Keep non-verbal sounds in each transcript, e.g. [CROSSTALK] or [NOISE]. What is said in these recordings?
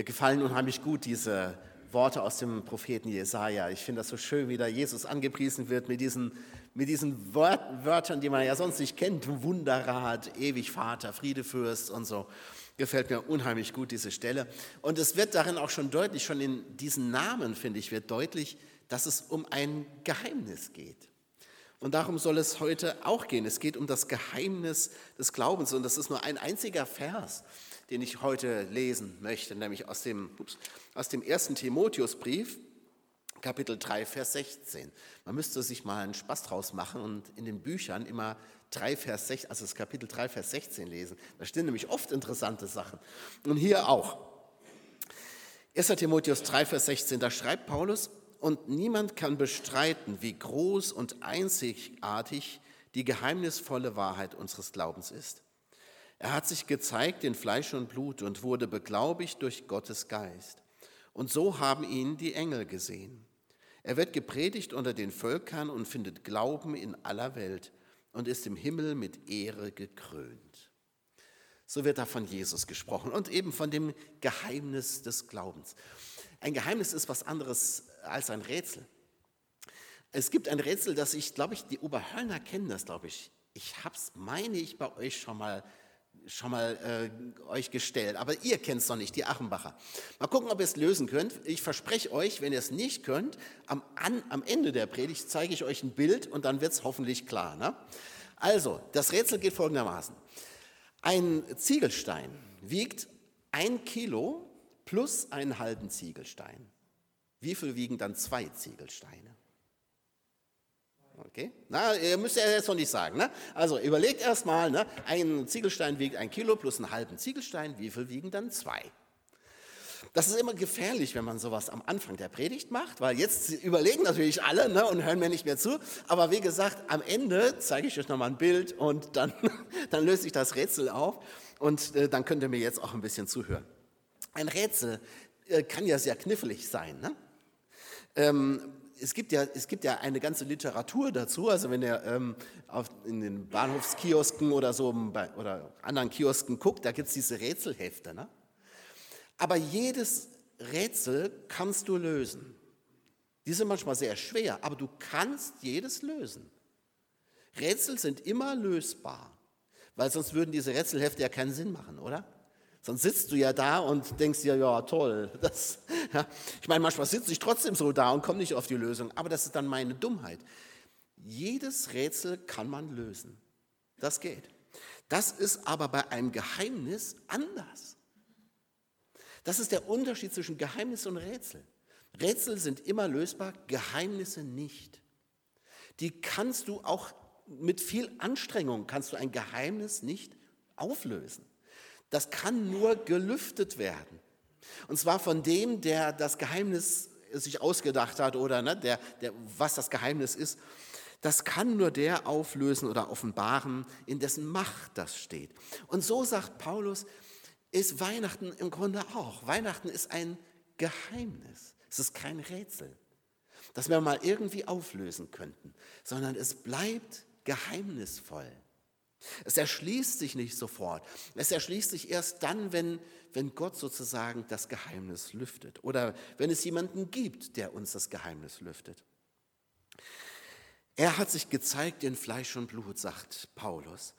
Mir gefallen unheimlich gut diese Worte aus dem Propheten Jesaja. Ich finde das so schön, wie da Jesus angepriesen wird mit diesen, mit diesen Wörtern, die man ja sonst nicht kennt. Wunderrat, ewig Vater, Friedefürst und so. Gefällt mir unheimlich gut diese Stelle. Und es wird darin auch schon deutlich, schon in diesen Namen, finde ich, wird deutlich, dass es um ein Geheimnis geht. Und darum soll es heute auch gehen. Es geht um das Geheimnis des Glaubens. Und das ist nur ein einziger Vers, den ich heute lesen möchte, nämlich aus dem, ups, aus dem ersten Timotheusbrief, Kapitel 3, Vers 16. Man müsste sich mal einen Spaß draus machen und in den Büchern immer 3, Vers 16, also das Kapitel 3, Vers 16 lesen. Da stehen nämlich oft interessante Sachen. Und hier auch. 1. Timotheus 3, Vers 16, da schreibt Paulus, und niemand kann bestreiten, wie groß und einzigartig die geheimnisvolle Wahrheit unseres Glaubens ist. Er hat sich gezeigt in Fleisch und Blut und wurde beglaubigt durch Gottes Geist. Und so haben ihn die Engel gesehen. Er wird gepredigt unter den Völkern und findet Glauben in aller Welt und ist im Himmel mit Ehre gekrönt. So wird da von Jesus gesprochen und eben von dem Geheimnis des Glaubens. Ein Geheimnis ist was anderes als ein Rätsel. Es gibt ein Rätsel, das ich, glaube ich, die Oberhörner kennen das, glaube ich. Ich habe es, meine ich, bei euch schon mal, schon mal äh, euch gestellt, aber ihr kennt es noch nicht, die Achenbacher. Mal gucken, ob ihr es lösen könnt. Ich verspreche euch, wenn ihr es nicht könnt, am, an, am Ende der Predigt zeige ich euch ein Bild und dann wird es hoffentlich klar. Ne? Also, das Rätsel geht folgendermaßen. Ein Ziegelstein wiegt ein Kilo plus einen halben Ziegelstein. Wie viel wiegen dann zwei Ziegelsteine? Okay, na, ihr müsst ja jetzt noch nicht sagen. Ne? Also überlegt erstmal, ne? ein Ziegelstein wiegt ein Kilo plus einen halben Ziegelstein, wie viel wiegen dann zwei? Das ist immer gefährlich, wenn man sowas am Anfang der Predigt macht, weil jetzt überlegen natürlich alle ne, und hören mir nicht mehr zu. Aber wie gesagt, am Ende zeige ich euch nochmal ein Bild und dann, [LAUGHS] dann löse ich das Rätsel auf und äh, dann könnt ihr mir jetzt auch ein bisschen zuhören. Ein Rätsel äh, kann ja sehr knifflig sein. Ne? Ähm, es gibt, ja, es gibt ja eine ganze Literatur dazu, also wenn ihr ähm, auf, in den Bahnhofskiosken oder so bei, oder anderen Kiosken guckt, da gibt es diese Rätselhefte. Ne? Aber jedes Rätsel kannst du lösen. Die sind manchmal sehr schwer, aber du kannst jedes lösen. Rätsel sind immer lösbar, weil sonst würden diese Rätselhefte ja keinen Sinn machen, oder? Sonst sitzt du ja da und denkst dir, ja, toll. [LAUGHS] Das, ja. Ich meine, manchmal sitze ich trotzdem so da und komme nicht auf die Lösung, aber das ist dann meine Dummheit. Jedes Rätsel kann man lösen. Das geht. Das ist aber bei einem Geheimnis anders. Das ist der Unterschied zwischen Geheimnis und Rätsel. Rätsel sind immer lösbar, Geheimnisse nicht. Die kannst du auch mit viel Anstrengung, kannst du ein Geheimnis nicht auflösen. Das kann nur gelüftet werden. Und zwar von dem, der das Geheimnis sich ausgedacht hat oder ne, der, der, was das Geheimnis ist. Das kann nur der auflösen oder offenbaren, in dessen Macht das steht. Und so sagt Paulus, ist Weihnachten im Grunde auch. Weihnachten ist ein Geheimnis. Es ist kein Rätsel, das wir mal irgendwie auflösen könnten, sondern es bleibt geheimnisvoll. Es erschließt sich nicht sofort. Es erschließt sich erst dann, wenn, wenn Gott sozusagen das Geheimnis lüftet oder wenn es jemanden gibt, der uns das Geheimnis lüftet. Er hat sich gezeigt in Fleisch und Blut, sagt Paulus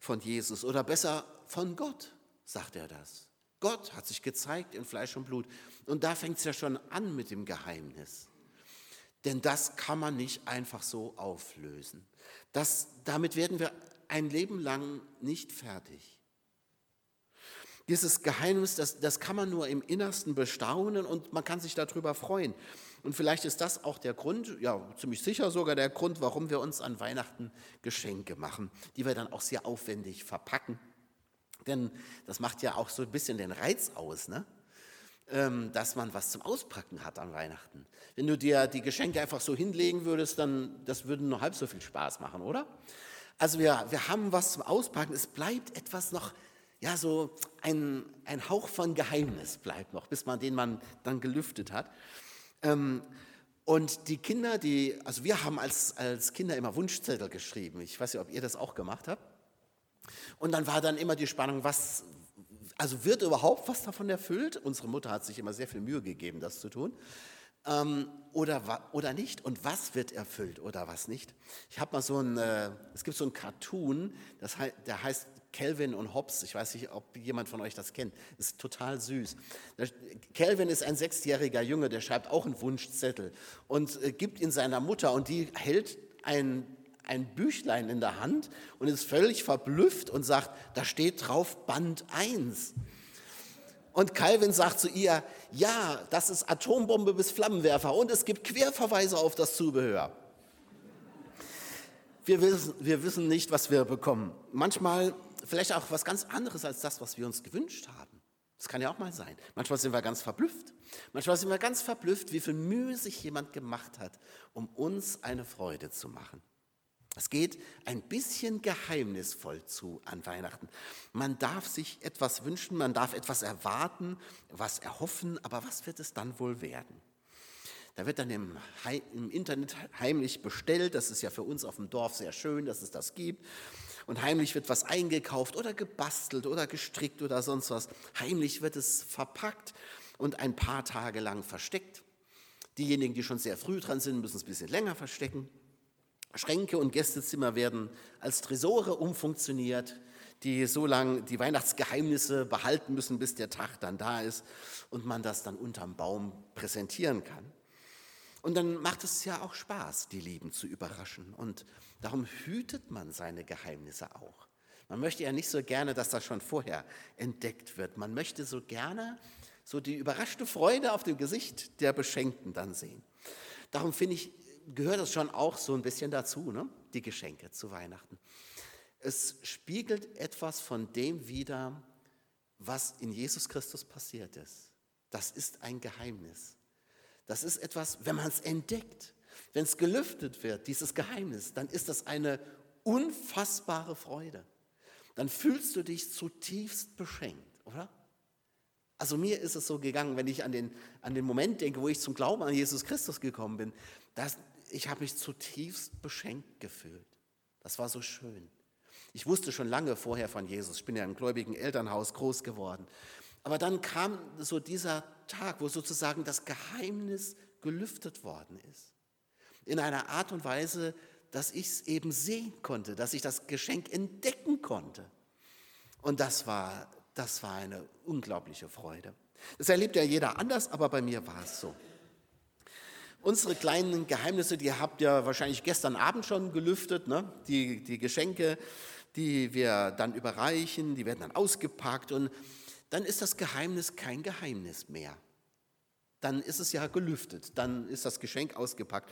von Jesus oder besser von Gott, sagt er das. Gott hat sich gezeigt in Fleisch und Blut. Und da fängt es ja schon an mit dem Geheimnis. Denn das kann man nicht einfach so auflösen. Das, damit werden wir ein Leben lang nicht fertig. Dieses Geheimnis, das, das kann man nur im Innersten bestaunen und man kann sich darüber freuen. Und vielleicht ist das auch der Grund, ja ziemlich sicher sogar der Grund, warum wir uns an Weihnachten Geschenke machen, die wir dann auch sehr aufwendig verpacken. Denn das macht ja auch so ein bisschen den Reiz aus, ne? Ähm, dass man was zum Auspacken hat an Weihnachten. Wenn du dir die Geschenke einfach so hinlegen würdest, dann das würde nur halb so viel Spaß machen, oder? Also wir, wir haben was zum Auspacken, es bleibt etwas noch, ja so ein, ein Hauch von Geheimnis bleibt noch, bis man den man dann gelüftet hat. Ähm, und die Kinder, die, also wir haben als, als Kinder immer Wunschzettel geschrieben. Ich weiß nicht, ob ihr das auch gemacht habt. Und dann war dann immer die Spannung, was, Also wird überhaupt was davon erfüllt? Unsere Mutter hat sich immer sehr viel Mühe gegeben, das zu tun. Ähm, oder, oder nicht? Und was wird erfüllt oder was nicht? Ich habe mal so ein, äh, es gibt so ein Cartoon, das, der heißt Calvin und Hobbes. Ich weiß nicht, ob jemand von euch das kennt. Ist total süß. Calvin ist ein sechsjähriger Junge, der schreibt auch einen Wunschzettel und äh, gibt ihn seiner Mutter und die hält ein, ein Büchlein in der Hand und ist völlig verblüfft und sagt, da steht drauf Band 1. Und Calvin sagt zu ihr, ja, das ist Atombombe bis Flammenwerfer und es gibt Querverweise auf das Zubehör. Wir wissen, wir wissen nicht, was wir bekommen. Manchmal vielleicht auch was ganz anderes als das, was wir uns gewünscht haben. Das kann ja auch mal sein. Manchmal sind wir ganz verblüfft. Manchmal sind wir ganz verblüfft, wie viel Mühe sich jemand gemacht hat, um uns eine Freude zu machen. Es geht ein bisschen geheimnisvoll zu an Weihnachten. Man darf sich etwas wünschen, man darf etwas erwarten, was erhoffen, aber was wird es dann wohl werden? Da wird dann im, im Internet heimlich bestellt, das ist ja für uns auf dem Dorf sehr schön, dass es das gibt und heimlich wird was eingekauft oder gebastelt oder gestrickt oder sonst was. Heimlich wird es verpackt und ein paar Tage lang versteckt. Diejenigen, die schon sehr früh dran sind, müssen es ein bisschen länger verstecken. Schränke und Gästezimmer werden als Tresore umfunktioniert, die so lange die Weihnachtsgeheimnisse behalten müssen, bis der Tag dann da ist und man das dann unterm Baum präsentieren kann. Und dann macht es ja auch Spaß, die Lieben zu überraschen. Und darum hütet man seine Geheimnisse auch. Man möchte ja nicht so gerne, dass das schon vorher entdeckt wird. Man möchte so gerne so die überraschte Freude auf dem Gesicht der Beschenkten dann sehen. Darum finde ich, gehört es schon auch so ein bisschen dazu, ne? die Geschenke zu Weihnachten. Es spiegelt etwas von dem wider, was in Jesus Christus passiert ist. Das ist ein Geheimnis. Das ist etwas, wenn man es entdeckt, wenn es gelüftet wird, dieses Geheimnis, dann ist das eine unfassbare Freude. Dann fühlst du dich zutiefst beschenkt, oder? Also mir ist es so gegangen, wenn ich an den, an den Moment denke, wo ich zum Glauben an Jesus Christus gekommen bin, dass ich habe mich zutiefst beschenkt gefühlt. Das war so schön. Ich wusste schon lange vorher von Jesus. Ich bin ja im gläubigen Elternhaus groß geworden. Aber dann kam so dieser Tag, wo sozusagen das Geheimnis gelüftet worden ist. In einer Art und Weise, dass ich es eben sehen konnte, dass ich das Geschenk entdecken konnte. Und das war, das war eine unglaubliche Freude. Das erlebt ja jeder anders, aber bei mir war es so. Unsere kleinen Geheimnisse, die habt ihr wahrscheinlich gestern Abend schon gelüftet, ne? die, die Geschenke, die wir dann überreichen, die werden dann ausgepackt und dann ist das Geheimnis kein Geheimnis mehr. Dann ist es ja gelüftet, dann ist das Geschenk ausgepackt.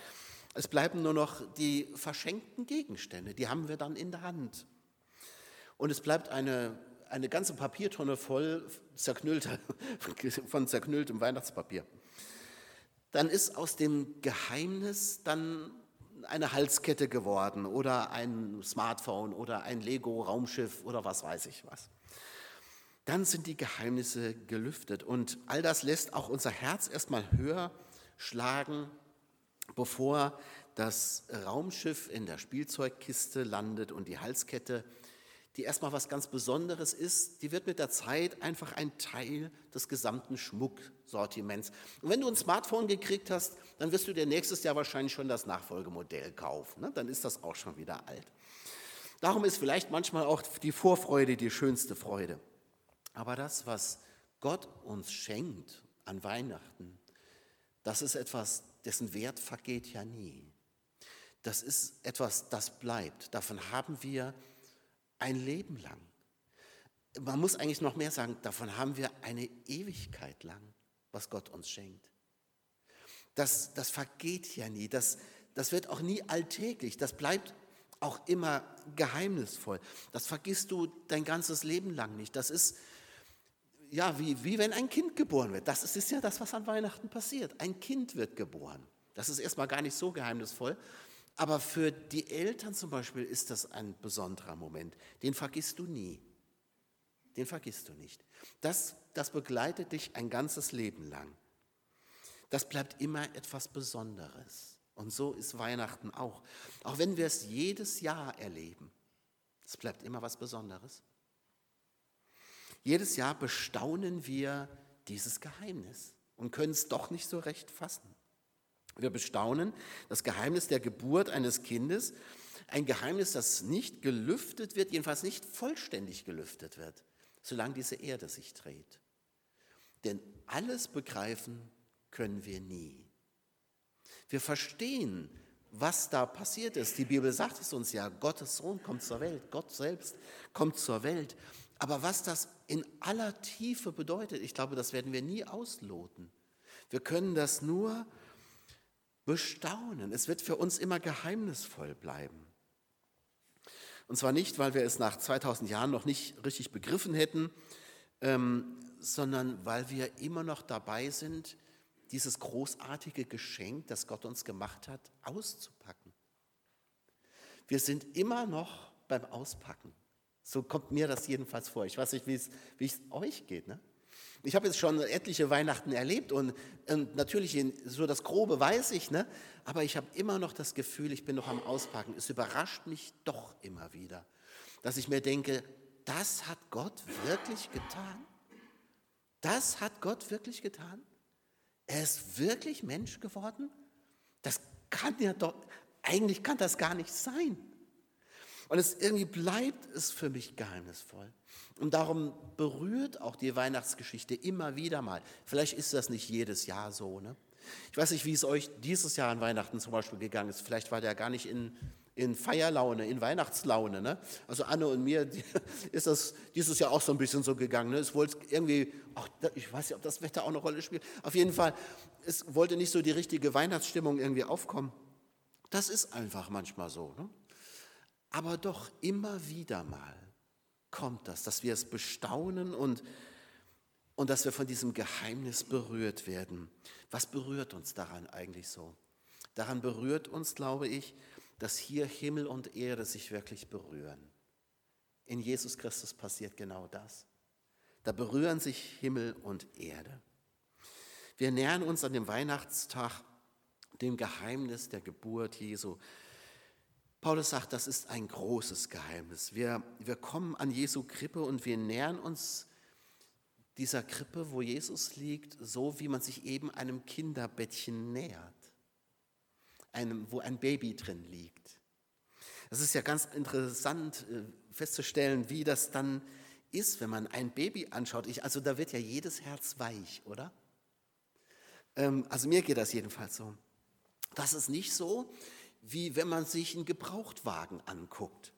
Es bleiben nur noch die verschenkten Gegenstände, die haben wir dann in der Hand. Und es bleibt eine, eine ganze Papiertonne voll zerknüllter, [LAUGHS] von zerknülltem Weihnachtspapier. Dann ist aus dem Geheimnis dann eine Halskette geworden oder ein Smartphone oder ein Lego-Raumschiff oder was weiß ich was dann sind die Geheimnisse gelüftet. Und all das lässt auch unser Herz erstmal höher schlagen, bevor das Raumschiff in der Spielzeugkiste landet und die Halskette, die erstmal was ganz Besonderes ist, die wird mit der Zeit einfach ein Teil des gesamten Schmucksortiments. Und wenn du ein Smartphone gekriegt hast, dann wirst du dir nächstes Jahr wahrscheinlich schon das Nachfolgemodell kaufen. Ne? Dann ist das auch schon wieder alt. Darum ist vielleicht manchmal auch die Vorfreude die schönste Freude. Aber das, was Gott uns schenkt an Weihnachten, das ist etwas, dessen Wert vergeht ja nie. Das ist etwas, das bleibt. Davon haben wir ein Leben lang. Man muss eigentlich noch mehr sagen, davon haben wir eine Ewigkeit lang, was Gott uns schenkt. Das, das vergeht ja nie, das, das wird auch nie alltäglich, das bleibt auch immer geheimnisvoll. Das vergisst du dein ganzes Leben lang nicht. Das ist ja, wie, wie wenn ein Kind geboren wird. Das ist ja das, was an Weihnachten passiert. Ein Kind wird geboren. Das ist erstmal gar nicht so geheimnisvoll. Aber für die Eltern zum Beispiel ist das ein besonderer Moment. Den vergisst du nie. Den vergisst du nicht. Das, das begleitet dich ein ganzes Leben lang. Das bleibt immer etwas Besonderes. Und so ist Weihnachten auch. Auch wenn wir es jedes Jahr erleben. Es bleibt immer was Besonderes. Jedes Jahr bestaunen wir dieses Geheimnis und können es doch nicht so recht fassen. Wir bestaunen das Geheimnis der Geburt eines Kindes, ein Geheimnis, das nicht gelüftet wird, jedenfalls nicht vollständig gelüftet wird, solange diese Erde sich dreht. Denn alles begreifen können wir nie. Wir verstehen, was da passiert ist. Die Bibel sagt es uns ja, Gottes Sohn kommt zur Welt, Gott selbst kommt zur Welt. Aber was das in aller Tiefe bedeutet, ich glaube, das werden wir nie ausloten. Wir können das nur bestaunen. Es wird für uns immer geheimnisvoll bleiben. Und zwar nicht, weil wir es nach 2000 Jahren noch nicht richtig begriffen hätten, ähm, sondern weil wir immer noch dabei sind, dieses großartige Geschenk, das Gott uns gemacht hat, auszupacken. Wir sind immer noch beim Auspacken. So kommt mir das jedenfalls vor. Ich weiß nicht, wie es, euch geht. Ne? Ich habe jetzt schon etliche Weihnachten erlebt und, und natürlich in, so das Grobe weiß ich, ne? aber ich habe immer noch das Gefühl, ich bin noch am Auspacken. Es überrascht mich doch immer wieder, dass ich mir denke, das hat Gott wirklich getan? Das hat Gott wirklich getan? Er ist wirklich Mensch geworden? Das kann ja doch, eigentlich kann das gar nicht sein. Und es irgendwie bleibt es für mich geheimnisvoll. Und darum berührt auch die Weihnachtsgeschichte immer wieder mal. Vielleicht ist das nicht jedes Jahr so. Ne? Ich weiß nicht, wie es euch dieses Jahr an Weihnachten zum Beispiel gegangen ist. Vielleicht war der gar nicht in, in Feierlaune, in Weihnachtslaune. Ne? Also Anne und mir [LAUGHS] ist das dieses Jahr auch so ein bisschen so gegangen. Ne? Es wollte irgendwie, auch, ich weiß nicht, ob das Wetter auch eine Rolle spielt. Auf jeden Fall, es wollte nicht so die richtige Weihnachtsstimmung irgendwie aufkommen. Das ist einfach manchmal so. Ne? Aber doch immer wieder mal kommt das, dass wir es bestaunen und, und dass wir von diesem Geheimnis berührt werden. Was berührt uns daran eigentlich so? Daran berührt uns, glaube ich, dass hier Himmel und Erde sich wirklich berühren. In Jesus Christus passiert genau das. Da berühren sich Himmel und Erde. Wir nähern uns an dem Weihnachtstag dem Geheimnis der Geburt Jesu. Paulus sagt, das ist ein großes Geheimnis. Wir, wir kommen an Jesu Krippe und wir nähern uns dieser Krippe, wo Jesus liegt, so wie man sich eben einem Kinderbettchen nähert, einem, wo ein Baby drin liegt. Es ist ja ganz interessant äh, festzustellen, wie das dann ist, wenn man ein Baby anschaut. Ich, also da wird ja jedes Herz weich, oder? Ähm, also mir geht das jedenfalls so. Das ist nicht so, wie wenn man sich einen Gebrauchtwagen anguckt.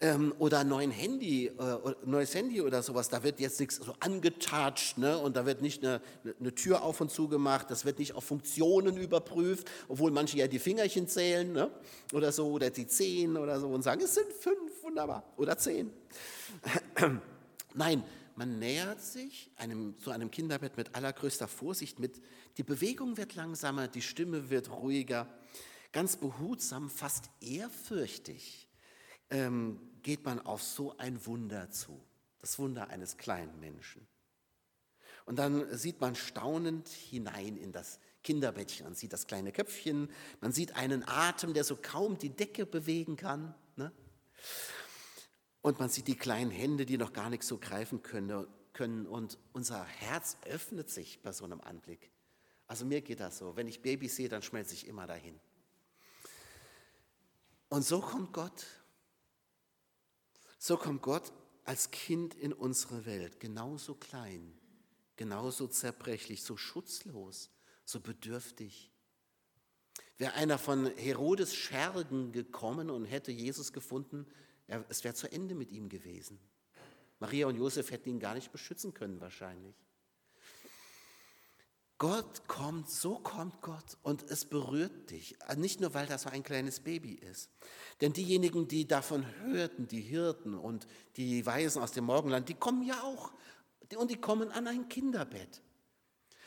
Ähm, oder ein Handy, äh, neues Handy oder sowas, da wird jetzt nichts so angetatscht ne? und da wird nicht eine, eine Tür auf und zu gemacht, das wird nicht auf Funktionen überprüft, obwohl manche ja die Fingerchen zählen ne? oder so oder die zehn oder so und sagen, es sind fünf, wunderbar, oder zehn. [CLEARS THROAT] Nein, man nähert sich einem, zu einem Kinderbett mit allergrößter Vorsicht, mit, die Bewegung wird langsamer, die Stimme wird ruhiger Ganz behutsam, fast ehrfürchtig ähm, geht man auf so ein Wunder zu, das Wunder eines kleinen Menschen. Und dann sieht man staunend hinein in das Kinderbettchen. Man sieht das kleine Köpfchen, man sieht einen Atem, der so kaum die Decke bewegen kann. Ne? Und man sieht die kleinen Hände, die noch gar nichts so greifen können, können. Und unser Herz öffnet sich bei so einem Anblick. Also mir geht das so. Wenn ich Babys sehe, dann schmelze ich immer dahin. Und so kommt Gott. So kommt Gott als Kind in unsere Welt, genauso klein, genauso zerbrechlich, so schutzlos, so bedürftig. Wäre einer von Herodes Schergen gekommen und hätte Jesus gefunden, es wäre zu Ende mit ihm gewesen. Maria und Josef hätten ihn gar nicht beschützen können wahrscheinlich. Gott kommt, so kommt Gott und es berührt dich. Nicht nur, weil das so ein kleines Baby ist. Denn diejenigen, die davon hörten, die Hirten und die Weisen aus dem Morgenland, die kommen ja auch. Und die kommen an ein Kinderbett.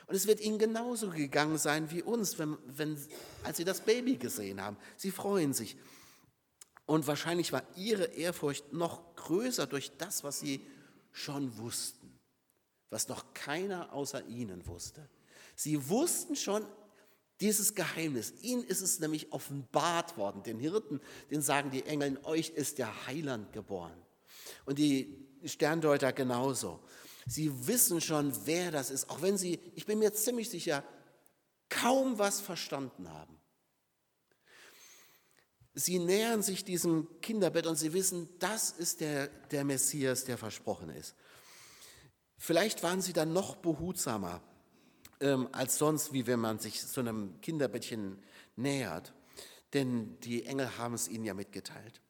Und es wird ihnen genauso gegangen sein wie uns, wenn, wenn, als sie das Baby gesehen haben. Sie freuen sich. Und wahrscheinlich war ihre Ehrfurcht noch größer durch das, was sie schon wussten, was noch keiner außer ihnen wusste. Sie wussten schon dieses Geheimnis. Ihnen ist es nämlich offenbart worden. Den Hirten, den sagen die Engeln, euch ist der Heiland geboren. Und die Sterndeuter genauso. Sie wissen schon, wer das ist, auch wenn sie, ich bin mir ziemlich sicher, kaum was verstanden haben. Sie nähern sich diesem Kinderbett und sie wissen, das ist der, der Messias, der versprochen ist. Vielleicht waren sie dann noch behutsamer ähm, als sonst, wie wenn man sich so einem Kinderbettchen nähert. Denn die Engel haben es ihnen ja mitgeteilt.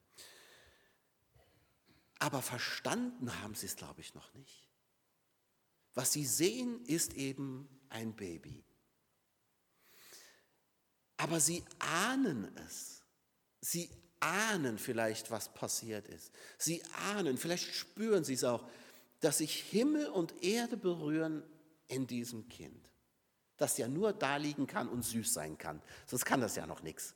Aber verstanden haben sie es, glaube ich, noch nicht. Was sie sehen, ist eben ein Baby. Aber sie ahnen es. Sie ahnen vielleicht, was passiert ist. Sie ahnen, vielleicht spüren sie es auch, dass sich Himmel und Erde berühren in diesem Kind. Das ja nur da liegen kann und süß sein kann. Sonst kann das ja noch nichts.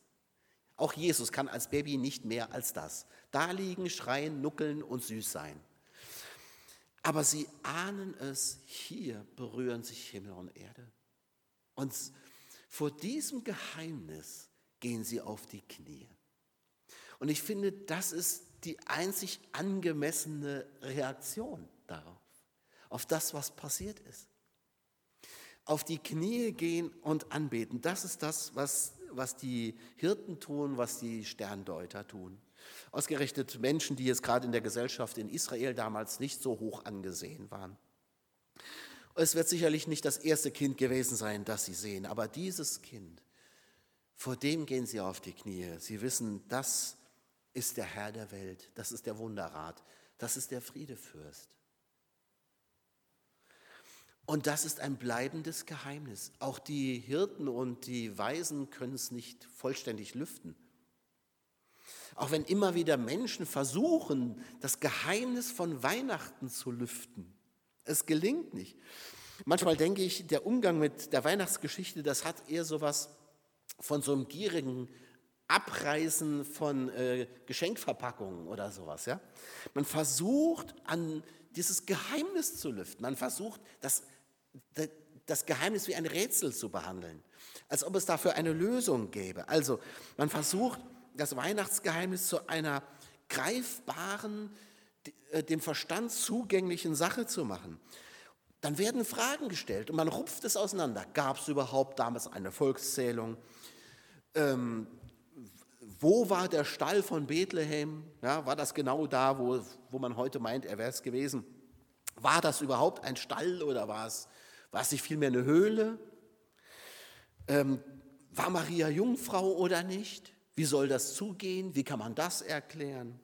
Auch Jesus kann als Baby nicht mehr als das. Da liegen, schreien, nuckeln und süß sein. Aber sie ahnen es, hier berühren sich Himmel und Erde. Und vor diesem Geheimnis gehen sie auf die Knie. Und ich finde, das ist die einzig angemessene Reaktion darauf, auf das, was passiert ist. Auf die Knie gehen und anbeten, das ist das, was, was die Hirten tun, was die Sterndeuter tun. Ausgerechnet Menschen, die jetzt gerade in der Gesellschaft in Israel damals nicht so hoch angesehen waren. Es wird sicherlich nicht das erste Kind gewesen sein, das sie sehen, aber dieses Kind, vor dem gehen sie auf die Knie. Sie wissen, das ist der Herr der Welt, das ist der Wunderrat, das ist der Friedefürst. Und das ist ein bleibendes Geheimnis. Auch die Hirten und die Weisen können es nicht vollständig lüften. Auch wenn immer wieder Menschen versuchen, das Geheimnis von Weihnachten zu lüften. Es gelingt nicht. Manchmal denke ich, der Umgang mit der Weihnachtsgeschichte, das hat eher so was von so einem gierigen Abreißen von äh, Geschenkverpackungen oder sowas. Ja? Man versucht, an dieses Geheimnis zu lüften. Man versucht, das, das Geheimnis wie ein Rätsel zu behandeln, als ob es dafür eine Lösung gäbe. Also man versucht, das Weihnachtsgeheimnis zu einer greifbaren, äh, dem Verstand zugänglichen Sache zu machen. Dann werden Fragen gestellt und man rupft es auseinander. Gab es überhaupt damals eine Volkszählung? Ähm, wo war der Stall von Bethlehem? Ja, war das genau da, wo, wo man heute meint, er wäre es gewesen? War das überhaupt ein Stall oder war es, war es nicht vielmehr eine Höhle? Ähm, war Maria Jungfrau oder nicht? Wie soll das zugehen? Wie kann man das erklären?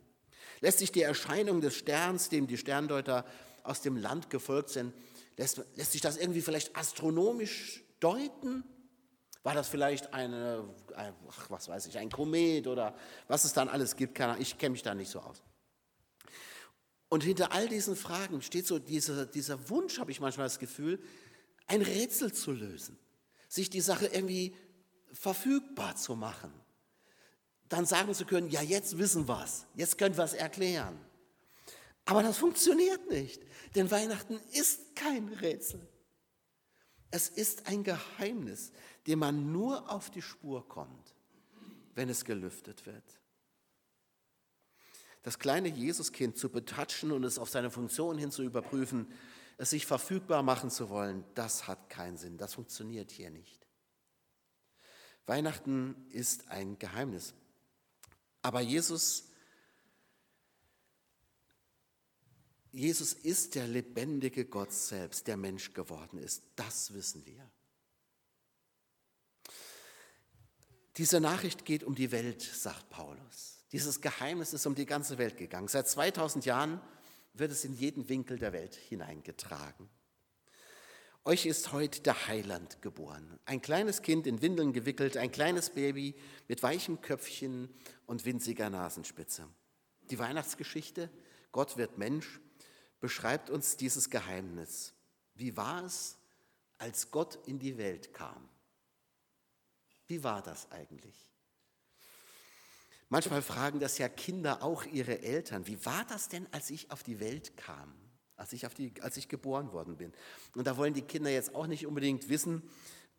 Lässt sich die Erscheinung des Sterns, dem die Sterndeuter aus dem Land gefolgt sind, lässt, lässt sich das irgendwie vielleicht astronomisch deuten? War das vielleicht eine, ach, was weiß ich, ein Komet oder was es dann alles gibt? Ich kenne mich da nicht so aus. Und hinter all diesen Fragen steht so dieser, dieser Wunsch, habe ich manchmal das Gefühl, ein Rätsel zu lösen, sich die Sache irgendwie verfügbar zu machen dann sagen zu können, ja, jetzt wissen wir es, jetzt können wir es erklären. Aber das funktioniert nicht, denn Weihnachten ist kein Rätsel. Es ist ein Geheimnis, dem man nur auf die Spur kommt, wenn es gelüftet wird. Das kleine Jesuskind zu betatschen und es auf seine Funktion hin zu überprüfen, es sich verfügbar machen zu wollen, das hat keinen Sinn, das funktioniert hier nicht. Weihnachten ist ein Geheimnis. Aber Jesus, Jesus ist der lebendige Gott selbst, der Mensch geworden ist. Das wissen wir. Diese Nachricht geht um die Welt, sagt Paulus. Dieses Geheimnis ist um die ganze Welt gegangen. Seit 2000 Jahren wird es in jeden Winkel der Welt hineingetragen. Euch ist heute der Heiland geboren. Ein kleines Kind in Windeln gewickelt, ein kleines Baby mit weichem Köpfchen und winziger Nasenspitze. Die Weihnachtsgeschichte, Gott wird Mensch, beschreibt uns dieses Geheimnis. Wie war es, als Gott in die Welt kam? Wie war das eigentlich? Manchmal fragen das ja Kinder auch ihre Eltern. Wie war das denn, als ich auf die Welt kam? als ich, auf die, als ich geboren worden bin. Und da wollen die Kinder jetzt auch nicht unbedingt wissen,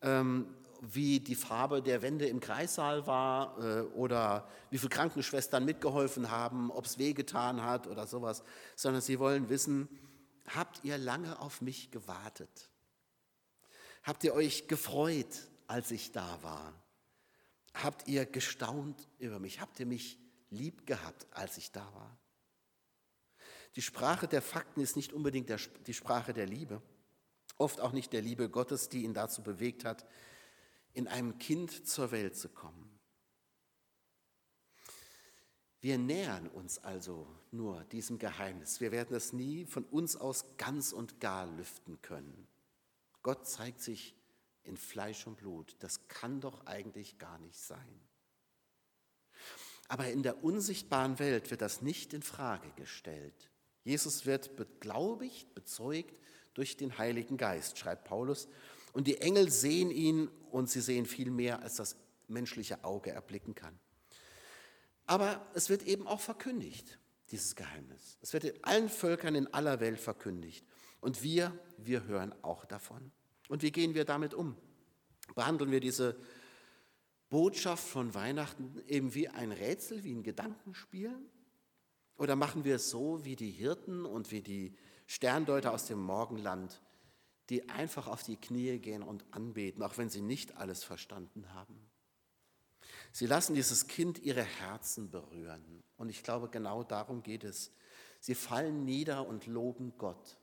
ähm, wie die Farbe der Wände im Kreissaal war äh, oder wie viele Krankenschwestern mitgeholfen haben, ob es wehgetan hat oder sowas, sondern sie wollen wissen, habt ihr lange auf mich gewartet? Habt ihr euch gefreut, als ich da war? Habt ihr gestaunt über mich? Habt ihr mich lieb gehabt, als ich da war? Die Sprache der Fakten ist nicht unbedingt der, die Sprache der Liebe, oft auch nicht der Liebe Gottes, die ihn dazu bewegt hat, in einem Kind zur Welt zu kommen. Wir nähern uns also nur diesem Geheimnis. Wir werden es nie von uns aus ganz und gar lüften können. Gott zeigt sich in Fleisch und Blut. Das kann doch eigentlich gar nicht sein. Aber in der unsichtbaren Welt wird das nicht in Frage gestellt. Jesus wird beglaubigt, bezeugt durch den Heiligen Geist, schreibt Paulus. Und die Engel sehen ihn und sie sehen viel mehr, als das menschliche Auge erblicken kann. Aber es wird eben auch verkündigt, dieses Geheimnis. Es wird in allen Völkern in aller Welt verkündigt. Und wir, wir hören auch davon. Und wie gehen wir damit um? Behandeln wir diese Botschaft von Weihnachten eben wie ein Rätsel, wie ein Gedankenspiel? Oder machen wir es so wie die Hirten und wie die Sterndeuter aus dem Morgenland, die einfach auf die Knie gehen und anbeten, auch wenn sie nicht alles verstanden haben? Sie lassen dieses Kind ihre Herzen berühren. Und ich glaube, genau darum geht es. Sie fallen nieder und loben Gott.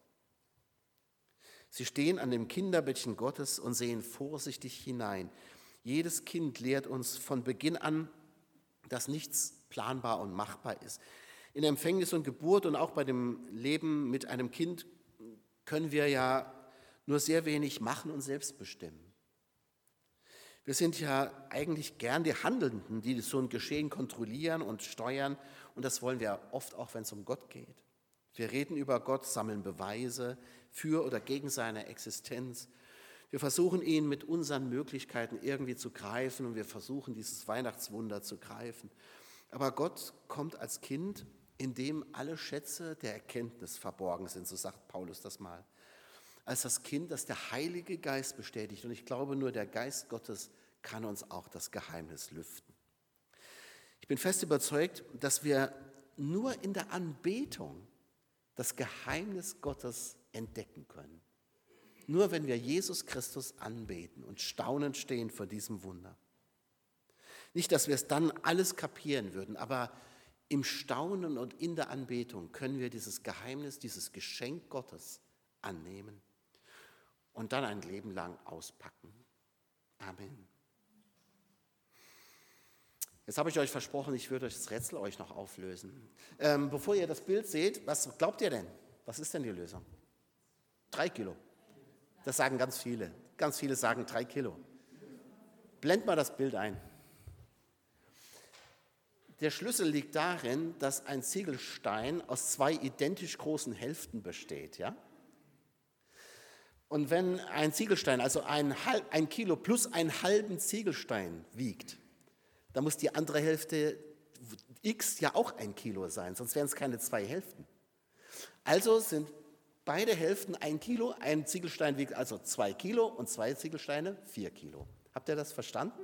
Sie stehen an dem Kinderbettchen Gottes und sehen vorsichtig hinein. Jedes Kind lehrt uns von Beginn an, dass nichts planbar und machbar ist. In Empfängnis und Geburt und auch bei dem Leben mit einem Kind können wir ja nur sehr wenig machen und selbst bestimmen. Wir sind ja eigentlich gern die Handelnden, die so ein Geschehen kontrollieren und steuern. Und das wollen wir oft auch, wenn es um Gott geht. Wir reden über Gott, sammeln Beweise für oder gegen seine Existenz. Wir versuchen ihn mit unseren Möglichkeiten irgendwie zu greifen und wir versuchen dieses Weihnachtswunder zu greifen. Aber Gott kommt als Kind, in dem alle Schätze der Erkenntnis verborgen sind, so sagt Paulus das mal als das Kind, das der Heilige Geist bestätigt. Und ich glaube, nur der Geist Gottes kann uns auch das Geheimnis lüften. Ich bin fest überzeugt, dass wir nur in der Anbetung das Geheimnis Gottes entdecken können. Nur wenn wir Jesus Christus anbeten und staunend stehen vor diesem Wunder. Nicht, dass wir es dann alles kapieren würden, aber im Staunen und in der Anbetung können wir dieses Geheimnis, dieses Geschenk Gottes annehmen und dann ein Leben lang auspacken. Amen. Jetzt habe ich euch versprochen, ich würde euch das Rätsel euch noch auflösen. Ähm, bevor ihr das Bild seht, was glaubt ihr denn? Was ist denn die Lösung? Drei Kilo. Das sagen ganz viele. Ganz viele sagen drei Kilo. Blend mal das Bild ein. Der Schlüssel liegt darin, dass ein Ziegelstein aus zwei identisch großen Hälften besteht. Ja? Und wenn ein Ziegelstein, also ein, ein Kilo plus einen halben Ziegelstein wiegt, dann muss die andere Hälfte x ja auch ein Kilo sein, sonst wären es keine zwei Hälften. Also sind beide Hälften ein Kilo, ein Ziegelstein wiegt also zwei Kilo und zwei Ziegelsteine vier Kilo. Habt ihr das verstanden?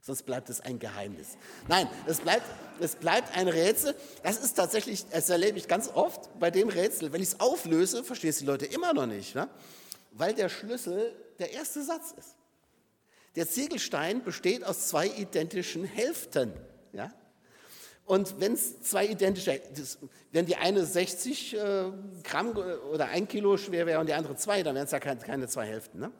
Sonst bleibt es ein Geheimnis. Nein, es bleibt, es bleibt ein Rätsel. Das ist tatsächlich, das erlebe ich ganz oft bei dem Rätsel. Wenn ich es auflöse, verstehen es die Leute immer noch nicht. Ne? weil der Schlüssel der erste Satz ist. Der Ziegelstein besteht aus zwei identischen Hälften. Ja? Und wenn es zwei identische, wenn die eine 60 äh, Gramm oder ein Kilo schwer wäre und die andere zwei, dann wären es ja keine, keine, zwei Hälften. Ne?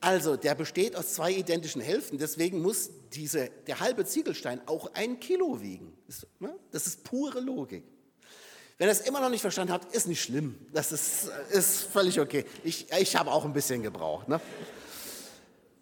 Also, der besteht aus zwei identischen Hälften, deswegen muss diese, der halbe Ziegelstein auch ein Kilo wiegen. Das, ne? das ist pure Logik. Wenn ihr es immer noch nicht verstanden habt, ist nicht schlimm. Das ist, ist völlig okay. Ich, ich habe auch ein bisschen gebraucht. Ne?